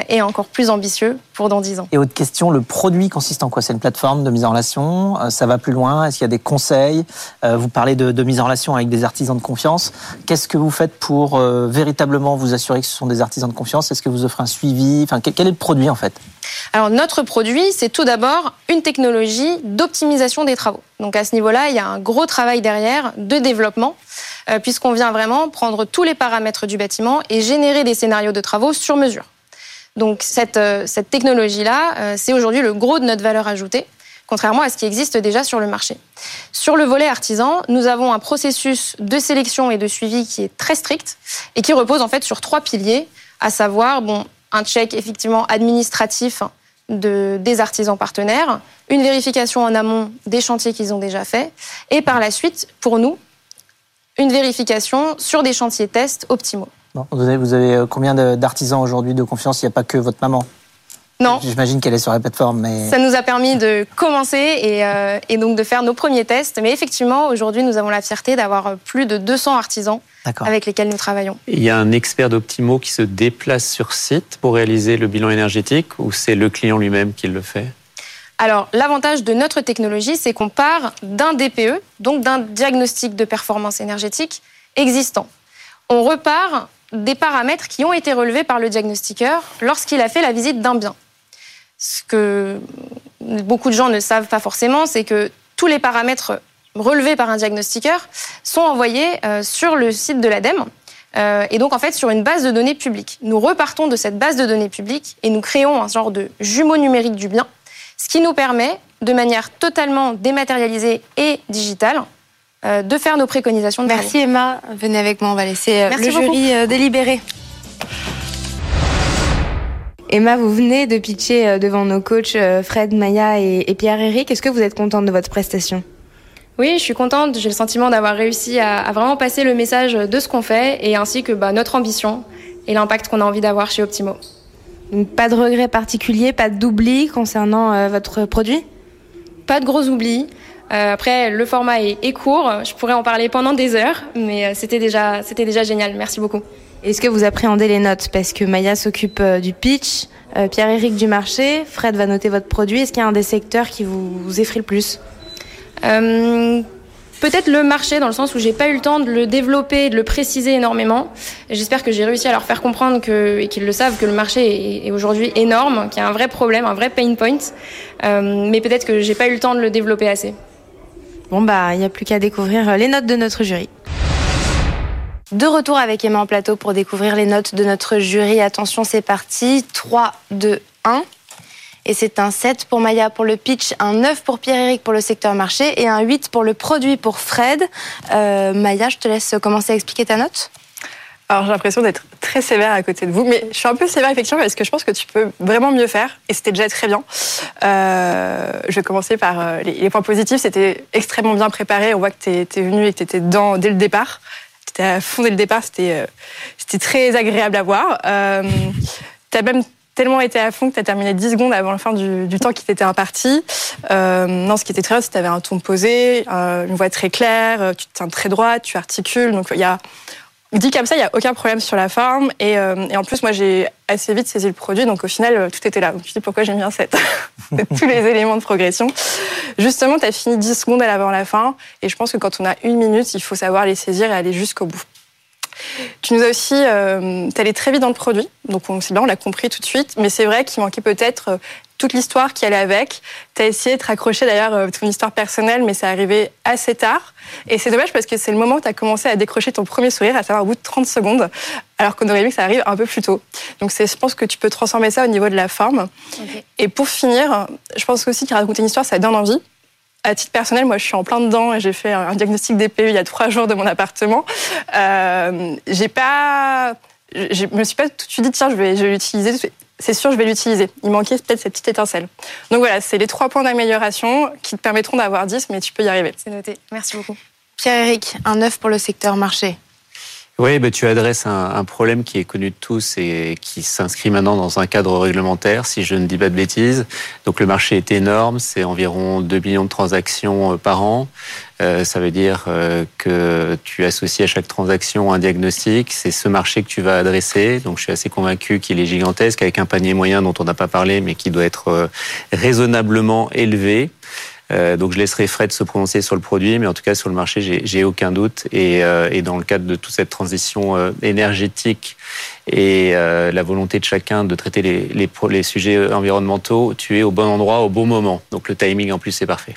et encore plus ambitieux pour dans dix ans. Et autre question, le produit consiste en quoi? C'est une plateforme de mise en relation euh, Ça va plus loin? Est-ce qu'il y a des conseils? Vous parlez de, mise en relation avec des artisans de confiance. Qu'est-ce que vous faites pour véritablement vous assurer que ce sont des artisans de confiance? Est-ce que vous offrez un suivi? Enfin, quel est le produit en fait? Alors notre produit, c'est tout d'abord une technologie d'optimisation des travaux. Donc à ce niveau-là, il y a un gros travail derrière de développement, euh, puisqu'on vient vraiment prendre tous les paramètres du bâtiment et générer des scénarios de travaux sur mesure. Donc cette, euh, cette technologie-là, euh, c'est aujourd'hui le gros de notre valeur ajoutée contrairement à ce qui existe déjà sur le marché. Sur le volet artisan, nous avons un processus de sélection et de suivi qui est très strict et qui repose en fait sur trois piliers, à savoir bon, un check effectivement administratif de, des artisans partenaires, une vérification en amont des chantiers qu'ils ont déjà faits, et par la suite, pour nous, une vérification sur des chantiers tests optimaux. Vous, avez, vous avez euh, combien d'artisans aujourd'hui de confiance? Il n'y a pas que votre maman non. J'imagine qu'elle est sur la plateforme, mais... Ça nous a permis de commencer et, euh, et donc de faire nos premiers tests. Mais effectivement, aujourd'hui, nous avons la fierté d'avoir plus de 200 artisans avec lesquels nous travaillons. Il y a un expert d'Optimo qui se déplace sur site pour réaliser le bilan énergétique ou c'est le client lui-même qui le fait? Alors, l'avantage de notre technologie, c'est qu'on part d'un DPE, donc d'un diagnostic de performance énergétique existant. On repart des paramètres qui ont été relevés par le diagnostiqueur lorsqu'il a fait la visite d'un bien. Ce que beaucoup de gens ne savent pas forcément, c'est que tous les paramètres relevés par un diagnostiqueur sont envoyés euh, sur le site de l'ADEME. Euh, et donc, en fait, sur une base de données publique. Nous repartons de cette base de données publique et nous créons un genre de jumeau numérique du bien, ce qui nous permet, de manière totalement dématérialisée et digitale, de faire nos préconisations. De Merci Emma. Venez avec moi, on va laisser le jury délibérer. Emma, vous venez de pitcher euh, devant nos coachs euh, Fred, Maya et Pierre-Éric. Est-ce que vous êtes contente de votre prestation? Oui, je suis contente. J'ai le sentiment d'avoir réussi à, vraiment passer le message de ce qu'on fait et ainsi que bah, notre ambition et l'impact qu'on a envie d'avoir chez Optimo. pas de regrets particuliers, pas d'oubli concernant euh, votre produit? Pas de gros oublis. Après, le format est, est, court. Je pourrais en parler pendant des heures, mais c'était déjà, c'était déjà génial. Merci beaucoup. Est-ce que vous appréhendez les notes? Parce que Maya s'occupe euh, du pitch, euh, Pierre-Éric du marché, Fred va noter votre produit. Est-ce qu'il y a un des secteurs qui vous effraie le plus? Euh, Peut-être le marché, dans le sens où j'ai pas eu le temps de le développer, de le préciser énormément. J'espère que j'ai réussi à leur faire comprendre que, et qu'ils le savent que le marché est, aujourd'hui énorme, qu'il y a un vrai problème, un vrai pain point. mais peut-être que j'ai pas eu le temps de le développer assez. Bon bah, il n'y a plus qu'à découvrir les notes de notre jury. De retour avec Emma en plateau pour découvrir les notes de notre jury. Attention, c'est parti. 3, 2, 1. Et c'est un 7 pour Maya pour le pitch, un 9 pour Pierre-Éric pour le secteur marché et un 8 pour le produit pour Fred. Euh, Maya, je te laisse commencer à expliquer ta note. Alors j'ai l'impression d'être très sévère à côté de vous, mais je suis un peu sévère effectivement parce que je pense que tu peux vraiment mieux faire et c'était déjà très bien. Euh, je vais commencer par euh, les, points positifs, c'était extrêmement bien préparé, on voit que tu es, venu et que tu étais dedans dès le départ. C'était à fond dès le départ, c'était euh, très agréable à voir. Tu as même tellement été à fond que tu as terminé 10 secondes avant la fin du, temps qui t'était imparti. Non, ce qui était très bien, c'est que tu avais un ton posé, une voix très claire, tu te tiens très droit, tu articules. Donc, il y a. Dit comme ça, il n'y a aucun problème sur la forme. Et, euh, et en plus, moi, j'ai assez vite saisi le produit. Donc, au final, euh, tout était là. Donc, tu dis pourquoi j'ai mis un 7. <laughs> Tous les éléments de progression. Justement, tu as fini 10 secondes avant la fin. Et je pense que quand on a une minute, il faut savoir les saisir et aller jusqu'au bout. Tu nous as aussi, euh, t'es allé très vite dans le produit, donc on, c'est bien, on l'a compris tout de suite, mais c'est vrai qu'il manquait peut-être euh, toute l'histoire qui allait avec. Tu as essayé de te raccrocher d'ailleurs euh, ton histoire personnelle, mais c'est arrivé assez tard. Et c'est dommage parce que c'est le moment où tu as commencé à décrocher ton premier sourire, à savoir au bout de 30 secondes, alors qu'on aurait aimé que ça arrive un peu plus tôt. Donc je pense que tu peux transformer ça au niveau de la forme. Et pour finir, je pense aussi qu'il raconter une histoire, ça donne envie. À titre personnel, moi, je suis en plein dedans et j'ai fait un diagnostic DPU il y a trois jours de mon appartement. Euh, j'ai pas, je me suis pas tout de suite dit tiens, je vais, je vais l'utiliser. C'est sûr, je vais l'utiliser. Il manquait peut-être cette petite étincelle. Donc voilà, c'est les trois points d'amélioration qui te permettront d'avoir 10, mais tu peux y arriver. C'est noté. Merci beaucoup. Pierre-Éric, un œuf pour le secteur marché. Oui, bah, tu adresses un, un problème qui est connu de tous et qui s'inscrit maintenant dans un cadre réglementaire, si je ne dis pas de bêtises. Donc le marché est énorme, c'est environ 2 millions de transactions euh, par an. Euh, ça veut dire euh, que tu associes à chaque transaction un diagnostic. C'est ce marché que tu vas adresser. Donc je suis assez convaincu qu'il est gigantesque avec un panier moyen dont on n'a pas parlé, mais qui doit être euh, raisonnablement élevé. Euh, donc je laisserai Fred se prononcer sur le produit, mais en tout cas sur le marché, j'ai- aucun doute. Et, euh, et dans le cadre de toute cette transition euh, énergétique et la volonté de chacun de traiter les, les, sujets environnementaux, tu es au bon endroit au bon moment. Donc le timing en plus est parfait.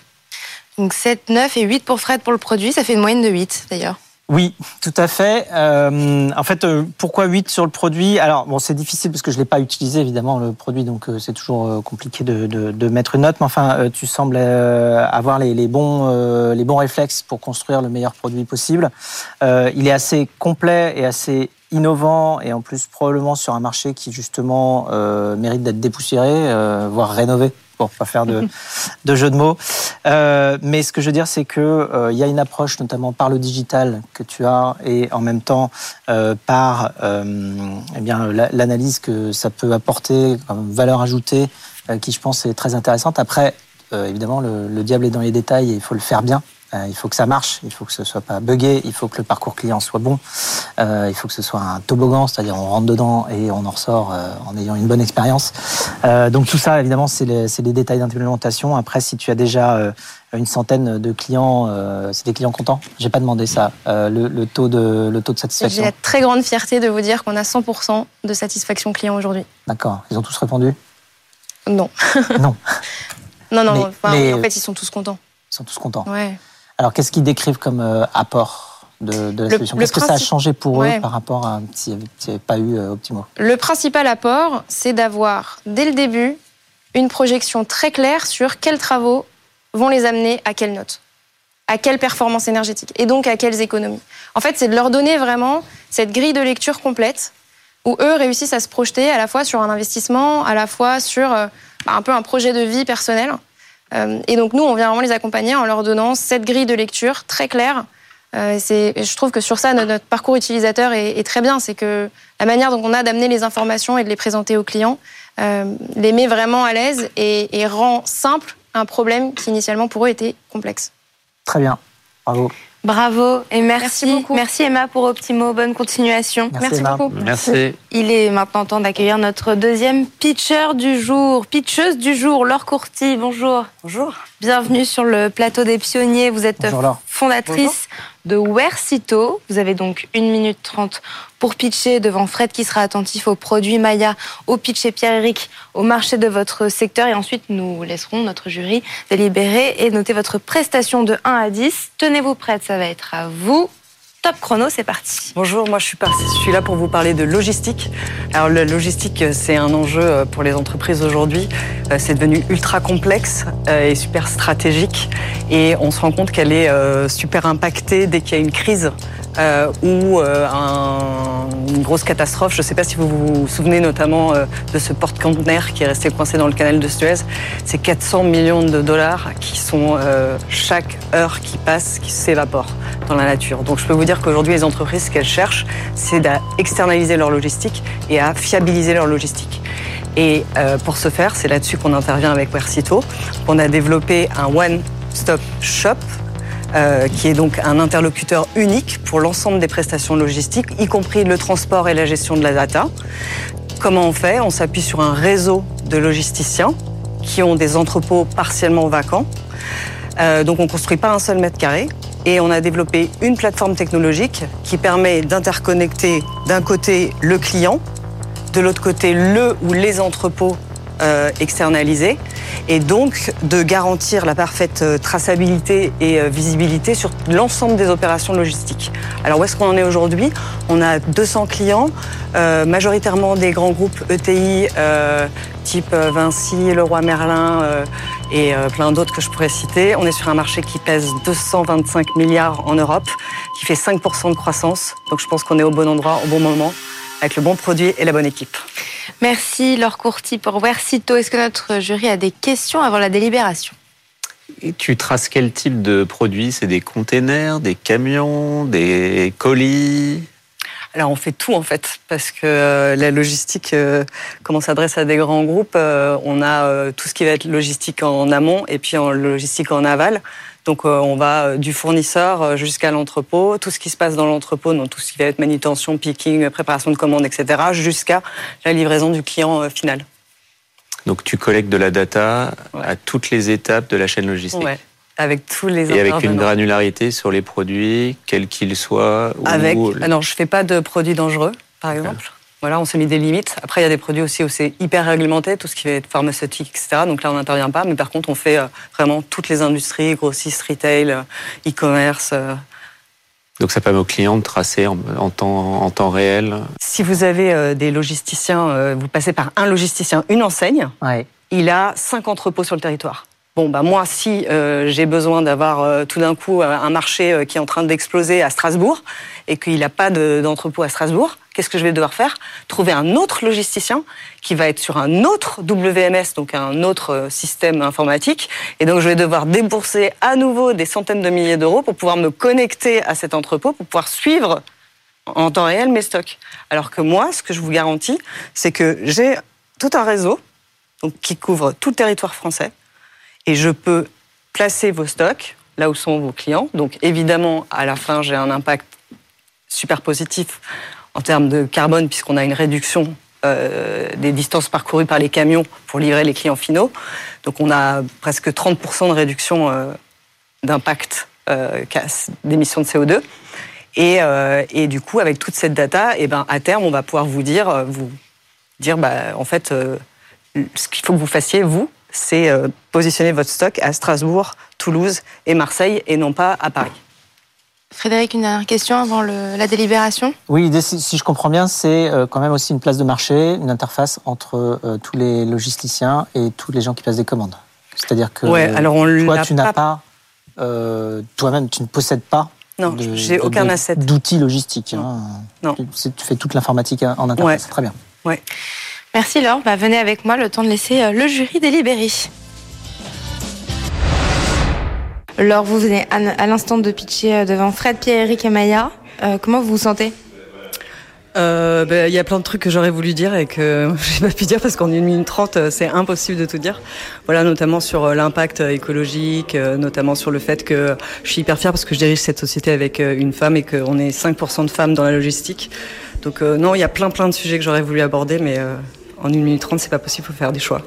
Donc 7, 9 et 8 pour Fred pour le produit. Ça fait une moyenne de 8 d'ailleurs. Oui, tout à fait. Euh, en fait, euh, pourquoi 8 sur le produit? Alors, bon, c'est difficile parce que je l'ai pas utilisé, évidemment, le produit, donc euh, c'est toujours euh, compliqué de, de, de mettre une note. Mais enfin, euh, tu sembles avoir les, les, bons, les bons réflexes pour construire le meilleur produit possible. Il est assez complet et assez innovant et en plus probablement sur un marché qui justement mérite d'être dépoussiéré, voire rénové pour pas faire de, de jeu de mots. Euh, mais ce que je veux dire, c'est que euh, y a une approche, notamment par le digital que tu as, et en même temps euh, par euh, eh bien la- l'analyse que ça peut apporter comme valeur ajoutée, qui je pense est très intéressante. Après, évidemment, le diable est dans les détails et il faut le faire bien. Euh, il faut que ça marche, il faut que ce soit pas buggé, il faut que le parcours client soit bon, euh, il faut que ce soit un toboggan, c'est-à-dire on rentre dedans et on en ressort euh, en ayant une bonne expérience. Donc tout ça, évidemment, c'est les, les détails d'implémentation. Après, si tu as déjà une centaine de clients, euh, c'est des clients contents. J'ai pas demandé ça. Euh, le, le taux de le taux de J'ai satisfaction. la très grande fierté de vous dire qu'on a 100% de satisfaction client aujourd'hui. D'accord. Ils ont tous répondu? Non. Non. <laughs> Non, non, Mais- enfin, mais- oui, en fait, ils sont tous contents. Ils sont tous contents. Ouais. Alors, qu'est-ce qu'ils décrivent comme euh, apport de, de la solution? Qu'est-ce que ça a changé pour Ouais. eux par rapport à s'il n'y avait pas eu euh, Optimo Le principal apport, c'est d'avoir, dès le début, une projection très claire sur quels travaux vont les amener à quelle note, à quelle performance énergétique, et donc à quelles économies. En fait, c'est de leur donner vraiment cette grille de lecture complète, où eux réussissent à se projeter à la fois sur un investissement, à la fois sur euh, bah, un peu un projet de vie personnel. Euh, et donc nous, on vient vraiment les accompagner en leur donnant cette grille de lecture très claire. Euh, je trouve que sur ça, notre, parcours utilisateur est, très bien. C'est que la manière dont on a d'amener les informations et de les présenter aux clients euh, les met vraiment à l'aise et rend simple un problème qui initialement pour eux était complexe. Très bien. Bravo. Bravo et merci. Merci beaucoup. Merci Emma pour Optimo. Bonne continuation. Merci, Merci Emma. beaucoup. Merci. Il est maintenant temps d'accueillir notre deuxième pitcher du jour, pitcheuse du jour, Laure Courty. Bonjour. Bonjour. Bienvenue sur le plateau des pionniers. Vous êtes Bonjour fondatrice de Wersito. Vous avez donc 1 minute 30 pour pitcher devant Fred qui sera attentif aux produits Maya, au pitch et Pierre-Éric, au marché de votre secteur. Et ensuite, nous laisserons notre jury délibérer et noter votre prestation de 1 à 10. Tenez-vous prête, ça va être à vous. Top chrono, c'est parti. Bonjour, moi je suis, je suis là pour vous parler de logistique. Alors la logistique, c'est un enjeu euh, pour les entreprises aujourd'hui. Euh, C'est devenu ultra complexe euh, et super stratégique. Et on se rend compte qu'elle est super impactée dès qu'il y a une crise euh, ou euh, un- une grosse catastrophe. Je ne sais pas si vous vous souvenez notamment euh, de ce porte-conteneur qui est resté coincé dans le canal de Suez. C'est 400 millions de dollars qui sont euh, chaque heure qui passe, qui s'évapore dans la nature. Donc je peux vous dire qu'aujourd'hui, les entreprises, ce qu'elles cherchent, c'est à externaliser leur logistique et à fiabiliser leur logistique. Et euh, pour ce faire, c'est là-dessus qu'on intervient avec Versito. On a développé un one-stop shop euh, qui est donc un interlocuteur unique pour l'ensemble des prestations logistiques, y compris le transport et la gestion de la data. Comment on fait? On s'appuie sur un réseau de logisticiens qui ont des entrepôts partiellement vacants. Euh, donc on ne construit pas un seul mètre carré. Et on a développé une plateforme technologique qui permet d'interconnecter d'un côté le client, de l'autre côté le ou les entrepôts euh, externalisés, et donc de garantir la parfaite euh, traçabilité et euh, visibilité sur l'ensemble des opérations logistiques. Alors où est-ce qu'on en est aujourd'hui? On a 200 clients, majoritairement des grands groupes ETI type Vinci, Leroy Merlin et plein d'autres que je pourrais citer. On est sur un marché qui pèse 225 milliards en Europe, qui fait 5% de croissance. Donc je pense qu'on est au bon endroit, au bon moment, avec le bon produit et la bonne équipe. Merci Laure Courty pour Versito. Est-ce que notre jury a des questions avant la délibération? Et tu traces quel type de produit C'est des containers, des camions, des colis? Alors on fait tout en fait, parce que euh, la logistique, euh, comme on s'adresse à des grands groupes, euh, on a tout ce qui va être logistique en amont et puis en logistique en aval. Donc euh, on va euh, du fournisseur euh, jusqu'à l'entrepôt, tout ce qui se passe dans l'entrepôt, donc tout ce qui va être manutention, picking, préparation de commandes, etc., jusqu'à la livraison du client final. Donc tu collectes de la data à toutes les étapes de la chaîne logistique. Ouais. Avec tous les Et avec une granularité sur les produits, quels qu'ils soient. Avec. Alors je fais pas de produits dangereux, par exemple. Voilà, on s'est mis des limites. Après, il y a des produits aussi où c'est hyper réglementé, tout ce qui va être pharmaceutique, etc. Donc là, on n'intervient pas. Mais par contre, on fait euh, vraiment toutes les industries, grossistes, retail, euh, e-commerce. Euh. Donc ça permet aux clients de tracer en, temps, en temps, réel Si vous avez des logisticiens, vous passez par un logisticien, une enseigne, il a cinq entrepôts sur le territoire. Bon, bah moi, si j'ai besoin d'avoir tout d'un coup un marché qui est en train d'exploser à Strasbourg et qu'il n'a pas d'entrepôt à Strasbourg, qu'est-ce que je vais devoir faire? Trouver un autre logisticien qui va être sur un autre WMS, donc un autre euh, système informatique. Et donc, je vais devoir débourser à nouveau des centaines de milliers d'euros pour pouvoir me connecter à cet entrepôt, pour pouvoir suivre en temps réel mes stocks. Alors que moi, ce que je vous garantis, c'est que j'ai tout un réseau qui couvre tout le territoire français et je peux placer vos stocks là où sont vos clients. Donc évidemment, à la fin, j'ai un impact super positif en termes de carbone, puisqu'on a une réduction euh, des distances parcourues par les camions pour livrer les clients finaux. Donc on a presque 30% de réduction euh, d'impact euh, d'émissions de CO2. Et, du coup, avec toute cette data, eh ben, à terme, on va pouvoir vous dire, vous dire bah, en fait, ce qu'il faut que vous fassiez, vous, c'est positionner votre stock à Strasbourg, Toulouse et Marseille, et non pas à Paris. Frédéric, une dernière question avant la délibération? Oui, l'idée, si je comprends bien, c'est euh, quand même aussi une place de marché, une interface entre euh, tous les logisticiens et tous les gens qui passent des commandes. C'est-à-dire que alors toi, tu n'as pas, euh, toi-même, tu ne possèdes pas non, j'ai aucun asset. D'outils logistiques. Hein. Non. Tu, fais toute l'informatique en interface. Très bien. Ouais. Merci Laure. Bah, venez avec moi, le temps de laisser le jury délibérer. Laure, vous venez à l'instant de pitcher euh, devant Fred, Pierre, Eric et Maya. Euh, comment vous vous sentez? Euh, ben, il y a plein de trucs que j'aurais voulu dire et que <laughs> j'ai pas pu dire parce qu'en une minute trente, c'est impossible de tout dire. Voilà, notamment sur l'impact écologique, notamment sur le fait que je suis hyper fière parce que je dirige cette société avec une femme et qu'on est 5% de femmes dans la logistique. Donc non, il y a plein plein de sujets que j'aurais voulu aborder, mais en une minute trente, c'est pas possible, il faut faire des choix.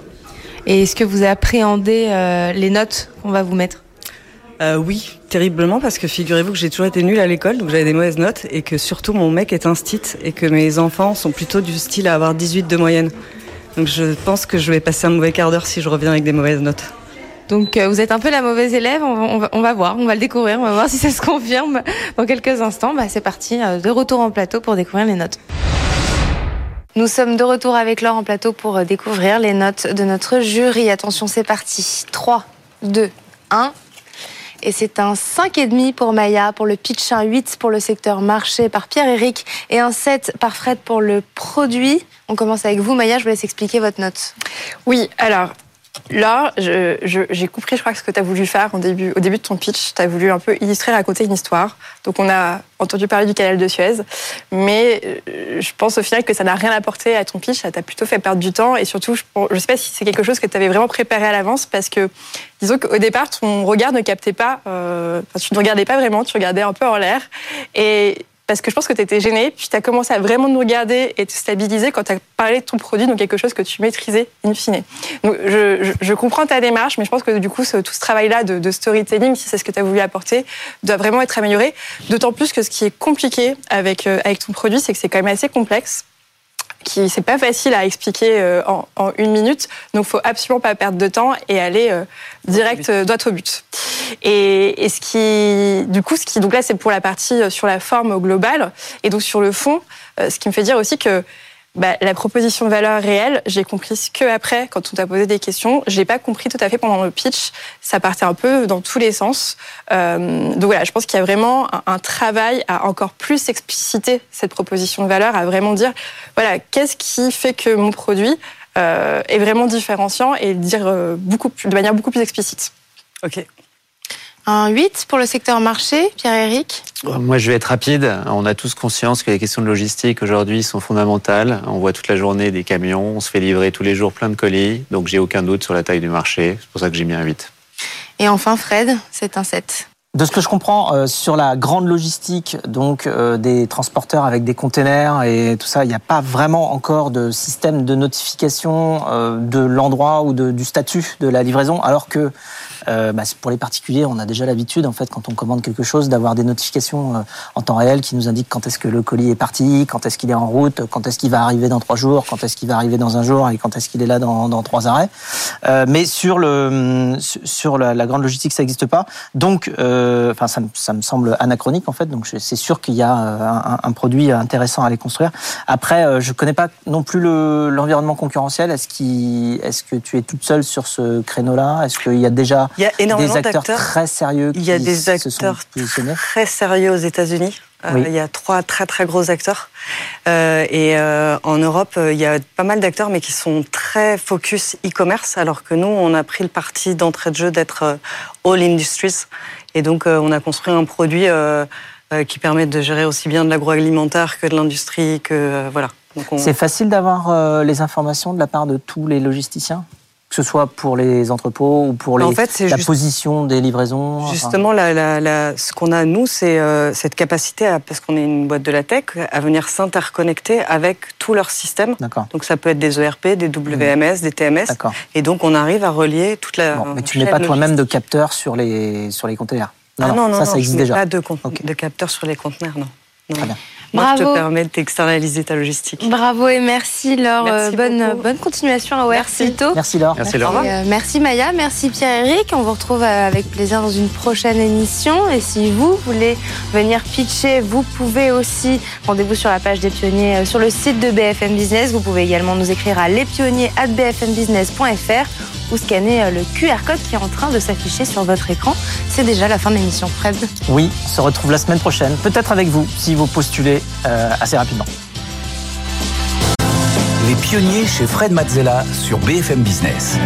Et est-ce que vous appréhendez les notes qu'on va vous mettre? Euh, oui, terriblement, parce que figurez-vous que j'ai toujours été nulle à l'école, donc j'avais des mauvaises notes, et que surtout mon mec est un stit, et que mes enfants sont plutôt du style à avoir 18 de moyenne. Donc je pense que je vais passer un mauvais quart d'heure si je reviens avec des mauvaises notes. Donc euh, vous êtes un peu la mauvaise élève, on va, voir, on va le découvrir, on va voir <laughs> si ça se confirme dans quelques instants. Bah, c'est parti, euh, de retour en plateau pour découvrir les notes. Nous sommes de retour avec Laure en plateau pour découvrir les notes de notre jury. Attention, c'est parti. 3, 2, 1. Et c'est un 5,5 pour Maya, pour le pitch, un 8 pour le secteur marché par Pierre-Éric et un 7 par Fred pour le produit. On commence avec vous, Maya, je vous laisse expliquer votre note. Oui, alors Là, j'ai compris, je crois, ce que tu as voulu faire au début, au début de ton pitch. Tu as voulu un peu illustrer, raconter une histoire. Donc, on a entendu parler du canal de Suez. Mais euh, je pense au final que ça n'a rien apporté à ton pitch. Ça t'a plutôt fait perdre du temps. Et surtout, je ne sais pas si c'est quelque chose que tu avais vraiment préparé à l'avance. Parce que, disons qu'au départ, ton regard ne captait pas. Euh, tu ne regardais pas vraiment. Tu regardais un peu en l'air. Et parce que je pense que tu étais gêné, puis tu as commencé à vraiment nous regarder et te stabiliser quand tu as parlé de ton produit, donc quelque chose que tu maîtrisais in fine. Donc je, je, comprends ta démarche, mais je pense que du coup, tout ce travail-là de, de, storytelling, si c'est ce que tu as voulu apporter, doit vraiment être amélioré. D'autant plus que ce qui est compliqué avec, euh, avec ton produit, c'est que c'est quand même assez complexe qui c'est pas facile à expliquer euh, en, en, une minute. Donc, faut absolument pas perdre de temps et aller euh, direct droit au but. Et, et, ce qui, du coup, ce qui, donc là, c'est pour la partie sur la forme globale. Et donc sur le fond, ce qui me fait dire aussi que bah, la proposition de valeur réelle, j'ai compris que après, quand on t'a posé des questions, j'ai pas compris tout à fait pendant le pitch. Ça partait un peu dans tous les sens. Euh, donc voilà, je pense qu'il y a vraiment un, travail à encore plus expliciter cette proposition de valeur, à vraiment dire, voilà, qu'est-ce qui fait que mon produit euh, est vraiment différenciant et dire euh, beaucoup de manière beaucoup plus explicite. Ok. Un 8 pour le secteur marché, Pierre-Éric Moi, je vais être rapide. On a tous conscience que les questions de logistique aujourd'hui sont fondamentales. On voit toute la journée des camions, on se fait livrer tous les jours plein de colis, donc j'ai aucun doute sur la taille du marché. C'est pour ça que j'ai mis un 8. Et enfin, Fred, c'est un 7. De ce que je comprends euh, sur la grande logistique, donc euh, des transporteurs avec des containers et tout ça, il n'y a pas vraiment encore de système de notification euh, de l'endroit ou de, du statut de la livraison, alors que euh, bah, pour les particuliers, on a déjà l'habitude, en fait, quand on commande quelque chose, d'avoir des notifications euh, en temps réel qui nous indiquent quand est-ce que le colis est parti, quand est-ce qu'il est en route, quand est-ce qu'il va arriver dans trois jours, quand est-ce qu'il va arriver dans un jour et quand est-ce qu'il est là dans, dans trois arrêts. Euh, mais sur le sur la, la grande logistique, ça n'existe pas. Donc, euh, enfin, ça, ça, me semble anachronique en fait. Donc, c'est sûr qu'il y a un, un, produit intéressant à les construire. Après, je connais pas non plus l'environnement concurrentiel. Est-ce est-ce que tu es toute seule sur ce créneau-là? Est-ce qu'il y a déjà il y a énormément des acteurs très sérieux. Il y a des acteurs très sérieux aux États-Unis. Euh, il y a trois très très gros acteurs. Euh, et euh, en Europe, il y a pas mal d'acteurs, mais qui sont très focus e-commerce, alors que nous, on a pris le parti d'entrée de jeu d'être all industries. Et donc, on a construit un produit qui permet de gérer aussi bien de l'agroalimentaire que de l'industrie, que voilà. C'est facile d'avoir les informations de la part de tous les logisticiens? Que ce soit pour les entrepôts ou pour les, en fait, la position des livraisons Justement, la, la, la, ce qu'on a, nous, c'est euh, cette capacité, à, parce qu'on est une boîte de la tech, à venir s'interconnecter avec tous leurs systèmes. Donc ça peut être des ERP, des WMS, des TMS. Et donc on arrive à relier toute la... Bon, mais tu n'es pas toi-même de capteurs sur les, sur les containers non, ah non, non, ça, ça existe déjà. pas de, de capteurs sur les conteneurs, non. non. Très bien. Moi, je te permets d'externaliser ta logistique. Bravo et merci Laure. Euh, bonne, bonne continuation à Merci. Merci Laure. Merci, Laure. Euh, merci Maya, merci Pierre-Éric. On vous retrouve euh, avec plaisir dans une prochaine émission. Et si vous voulez venir pitcher, vous pouvez aussi. Rendez-vous sur la page des pionniers sur le site de BFM Business. Vous pouvez également nous écrire à lespionniers@bfmbusiness.fr ou scanner le QR code qui est en train de s'afficher sur votre écran. C'est déjà la fin de l'émission, Fred. Oui, on se retrouve la semaine prochaine, peut-être avec vous, si vous postulez euh, assez rapidement. Les pionniers chez Fred Mazzella sur BFM Business.